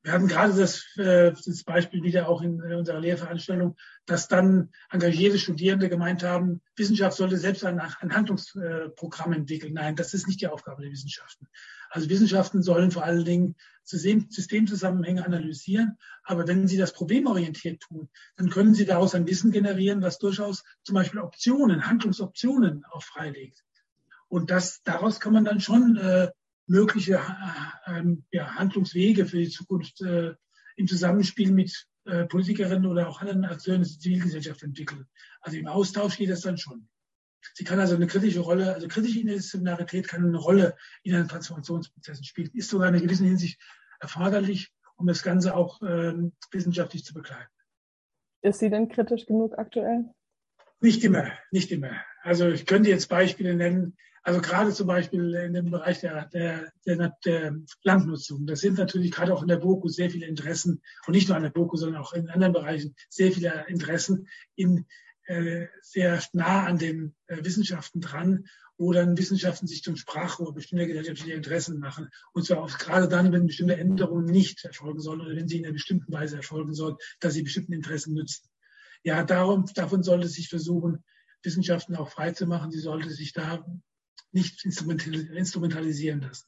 Wir hatten gerade das, äh, das Beispiel wieder auch in, unserer Lehrveranstaltung, dass dann engagierte Studierende gemeint haben, Wissenschaft sollte selbst ein, ein Handlungsprogramm entwickeln. Nein, das ist nicht die Aufgabe der Wissenschaften. Also Wissenschaften sollen vor allen Dingen Systemzusammenhänge analysieren. Aber wenn sie das problemorientiert tun, dann können sie daraus ein Wissen generieren, was durchaus zum Beispiel Optionen, Handlungsoptionen auch freilegt. Und das, daraus kann man dann schon äh, mögliche äh, ähm, ja, Handlungswege für die Zukunft äh, im Zusammenspiel mit äh, Politikerinnen oder auch anderen Akteuren der Zivilgesellschaft entwickeln. Also im Austausch geht das dann schon. Sie kann also eine kritische Rolle, also kritische Interdisziplinarität kann eine Rolle in einem Transformationsprozess spielen, ist sogar in einer gewissen Hinsicht erforderlich, um das Ganze auch ähm, wissenschaftlich zu begleiten. Ist sie denn kritisch genug aktuell? Nicht immer, nicht immer. Also ich könnte jetzt Beispiele nennen, also gerade zum Beispiel in dem Bereich der, der, der, der Landnutzung. Das sind natürlich gerade auch in der BOKU sehr viele Interessen und nicht nur an der BOKU, sondern auch in anderen Bereichen sehr viele Interessen in äh, sehr nah an den äh, Wissenschaften dran, wo dann Wissenschaften sich zum Sprachrohr bestimmter gesellschaftlicher Interessen machen. Und zwar auch gerade dann, wenn bestimmte Änderungen nicht erfolgen sollen oder wenn sie in einer bestimmten Weise erfolgen sollen, dass sie bestimmten Interessen nützen. Ja, darum, davon sollte sich versuchen, Wissenschaften auch frei zu machen. Sie sollte sich da nicht instrumentalisieren lassen.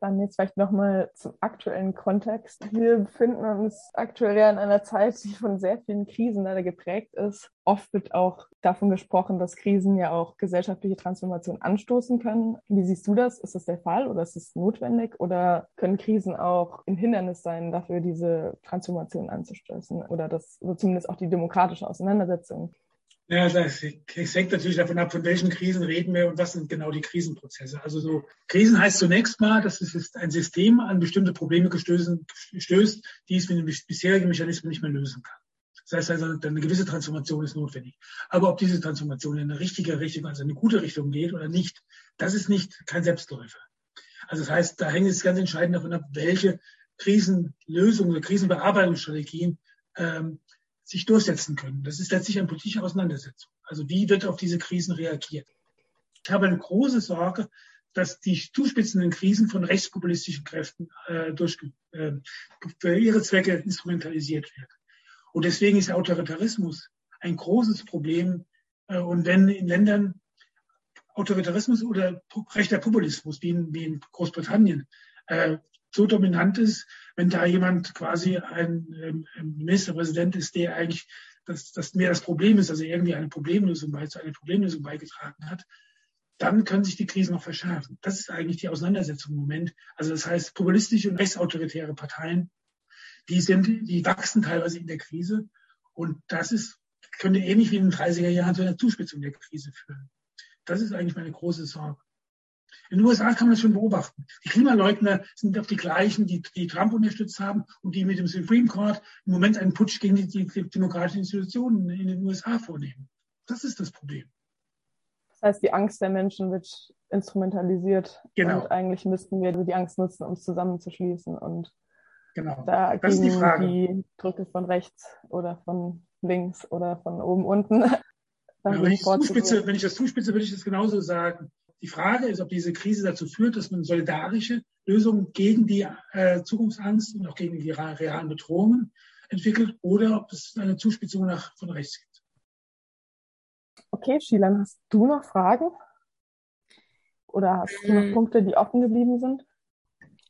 Dann jetzt vielleicht nochmal zum aktuellen Kontext. Wir befinden uns aktuell ja in einer Zeit, die von sehr vielen Krisen leider geprägt ist. Oft wird auch davon gesprochen, dass Krisen ja auch gesellschaftliche Transformation anstoßen können. Wie siehst du das? Ist das der Fall oder ist es notwendig? Oder können Krisen auch ein Hindernis sein, dafür diese Transformation anzustoßen? Oder das, so zumindest auch die demokratische Auseinandersetzung? Ja, das, hängt natürlich davon ab, von welchen Krisen reden wir und was sind genau die Krisenprozesse. Also so Krisen heißt zunächst mal, dass es ein System an bestimmte Probleme gestößen, stößt, die es mit den bisherigen Mechanismen nicht mehr lösen kann. Das heißt also, eine gewisse Transformation ist notwendig. Aber ob diese Transformation in eine richtige Richtung, also eine gute Richtung geht oder nicht, das ist nicht kein Selbstläufer. Also das heißt, da hängt es ganz entscheidend davon ab, welche Krisenlösungen oder Krisenbearbeitungsstrategien ähm, sich durchsetzen können. Das ist letztlich eine politische Auseinandersetzung. Also wie wird auf diese Krisen reagiert? Ich habe eine große Sorge, dass die zuspitzenden Krisen von rechtspopulistischen Kräften äh, durch, äh, für ihre Zwecke instrumentalisiert werden. Und deswegen ist Autoritarismus ein großes Problem. Äh, und wenn in Ländern Autoritarismus oder rechter Populismus, wie in, wie in Großbritannien, äh, so dominant ist, wenn da jemand quasi ein ähm, Ministerpräsident ist, der eigentlich das, das mehr das Problem ist, also irgendwie eine Problemlösung bei, zu einer Problemlösung beigetragen hat, dann können sich die Krisen noch verschärfen. Das ist eigentlich die Auseinandersetzung im Moment. Also das heißt, populistische und rechtsautoritäre Parteien, die sind, die wachsen teilweise in der Krise. Und das ist, könnte ähnlich wie in den 30er Jahren zu einer Zuspitzung der Krise führen. Das ist eigentlich meine große Sorge. In den USA kann man das schon beobachten. Die Klimaleugner sind doch die gleichen, die, die Trump unterstützt haben und die mit dem Supreme Court im Moment einen Putsch gegen die, die, die demokratischen Institutionen in den USA vornehmen. Das ist das Problem. Das heißt, die Angst der Menschen wird instrumentalisiert. Genau. Und eigentlich müssten wir die Angst nutzen, um es zusammenzuschließen und genau. da das gegen ist die, Frage. die Drücke von rechts oder von links oder von oben unten. Ja, wenn, ich zuspitze, wenn ich das zuspitze, würde ich das genauso sagen. Die Frage ist, ob diese Krise dazu führt, dass man solidarische Lösungen gegen die äh, Zukunftsangst und auch gegen die realen Bedrohungen entwickelt oder ob es eine Zuspitzung nach, von rechts gibt. Okay, Shilan, hast du noch Fragen? Oder hast du noch Ähm. Punkte, die offen geblieben sind?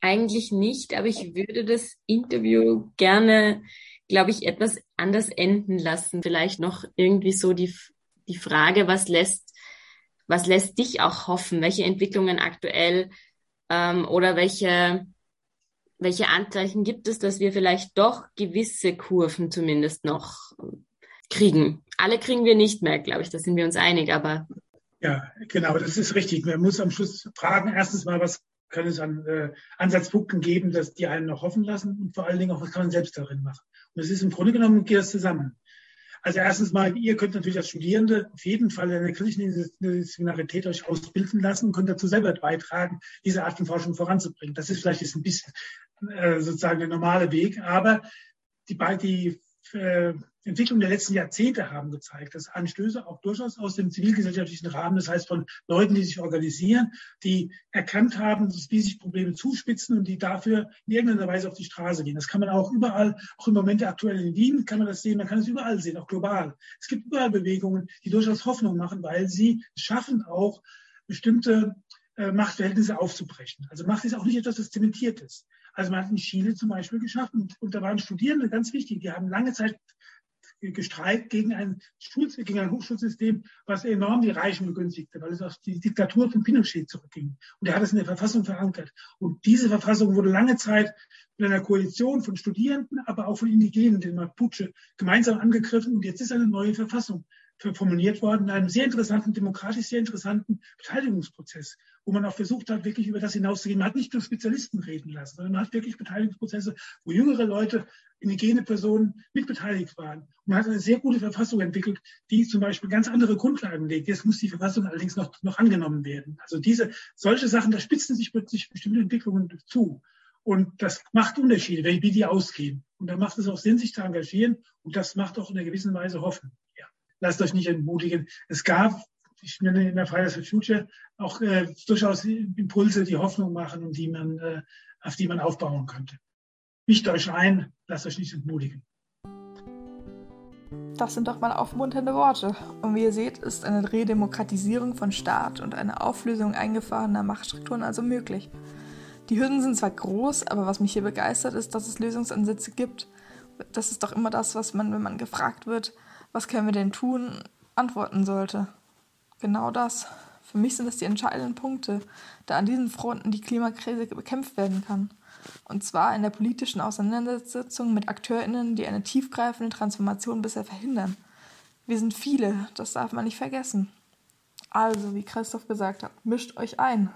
Eigentlich nicht, aber ich würde das Interview gerne, glaube ich, etwas anders enden lassen. Vielleicht noch irgendwie so die, die Frage, was lässt, was lässt dich auch hoffen? Welche Entwicklungen aktuell ähm, oder welche, welche Anzeichen gibt es, dass wir vielleicht doch gewisse Kurven zumindest noch kriegen? Alle kriegen wir nicht mehr, glaube ich, da sind wir uns einig, aber Ja, genau, das ist richtig. Man muss am Schluss fragen, erstens mal, was kann es an äh, Ansatzpunkten geben, dass die einen noch hoffen lassen und vor allen Dingen auch, was kann man selbst darin machen. Und das ist im Grunde genommen geht das zusammen. Also erstens mal, ihr könnt natürlich als Studierende auf jeden Fall in der kritischen Disziplinarität euch ausbilden lassen und könnt dazu selber beitragen, diese Art von Forschung voranzubringen. Das ist vielleicht jetzt ein bisschen äh, sozusagen der normale Weg, aber die, die äh, Entwicklung der letzten Jahrzehnte haben gezeigt, dass Anstöße auch durchaus aus dem zivilgesellschaftlichen Rahmen, das heißt von Leuten, die sich organisieren, die erkannt haben, wie sich Probleme zuspitzen und die dafür in irgendeiner Weise auf die Straße gehen. Das kann man auch überall, auch im Moment aktuell in Wien kann man das sehen, man kann es überall sehen, auch global. Es gibt überall Bewegungen, die durchaus Hoffnung machen, weil sie schaffen auch bestimmte äh, Machtverhältnisse aufzubrechen. Also Macht ist auch nicht etwas, das zementiert ist. Also man hat in Chile zum Beispiel geschafft und, und da waren Studierende ganz wichtig, die haben lange Zeit gestreikt gegen ein, Schul gegen ein Hochschulsystem, was enorm die Reichen begünstigte, weil es auf die Diktatur von Pinochet zurückging. Und er hat es in der Verfassung verankert. Und diese Verfassung wurde lange Zeit mit einer Koalition von Studierenden, aber auch von Indigenen, den Mapuche, gemeinsam angegriffen. Und jetzt ist eine neue Verfassung formuliert worden, in einem sehr interessanten, demokratisch sehr interessanten Beteiligungsprozess, wo man auch versucht hat, wirklich über das hinauszugehen. Man hat nicht nur Spezialisten reden lassen, sondern man hat wirklich Beteiligungsprozesse, wo jüngere Leute, indigene Personen mit beteiligt waren. Und man hat eine sehr gute Verfassung entwickelt, die zum Beispiel ganz andere Grundlagen legt. Jetzt muss die Verfassung allerdings noch, noch angenommen werden. Also diese, solche Sachen, da spitzen sich plötzlich bestimmte Entwicklungen zu. Und das macht Unterschiede, wie die ausgehen. Und da macht es auch Sinn, sich zu engagieren. Und das macht auch in einer gewissen Weise Hoffen lasst euch nicht entmutigen. Es gab, ich nenne in der Fridays for Future auch äh, durchaus Impulse, die Hoffnung machen und die man, äh, auf die man aufbauen könnte. Mischt euch ein, lasst euch nicht entmutigen. Das sind doch mal aufmunternde Worte. Und wie ihr seht, ist eine Redemokratisierung von Staat und eine Auflösung eingefahrener Machtstrukturen also möglich. Die Hürden sind zwar groß, aber was mich hier begeistert, ist, dass es Lösungsansätze gibt. Das ist doch immer das, was man, wenn man gefragt wird, was können wir denn tun, antworten sollte. Genau das. Für mich sind das die entscheidenden Punkte, da an diesen Fronten die Klimakrise bekämpft werden kann. Und zwar in der politischen Auseinandersetzung mit AkteurInnen, die eine tiefgreifende Transformation bisher verhindern. Wir sind viele, das darf man nicht vergessen. Also, wie Christoph gesagt hat, mischt euch ein.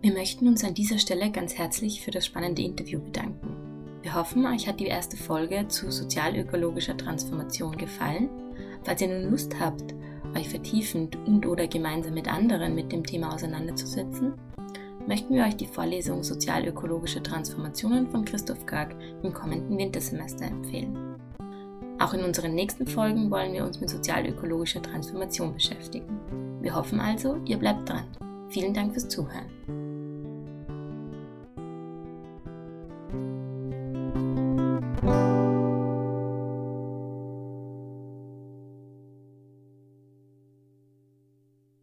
Wir möchten uns an dieser Stelle ganz herzlich für das spannende Interview bedanken. Wir hoffen, euch hat die erste Folge zu sozialökologischer Transformation gefallen. Falls ihr nun Lust habt, euch vertiefend und oder gemeinsam mit anderen mit dem Thema auseinanderzusetzen, möchten wir euch die Vorlesung Sozialökologische Transformationen von Christoph Görg im kommenden Wintersemester empfehlen. Auch in unseren nächsten Folgen wollen wir uns mit sozialökologischer Transformation beschäftigen. Wir hoffen also, ihr bleibt dran. Vielen Dank fürs Zuhören.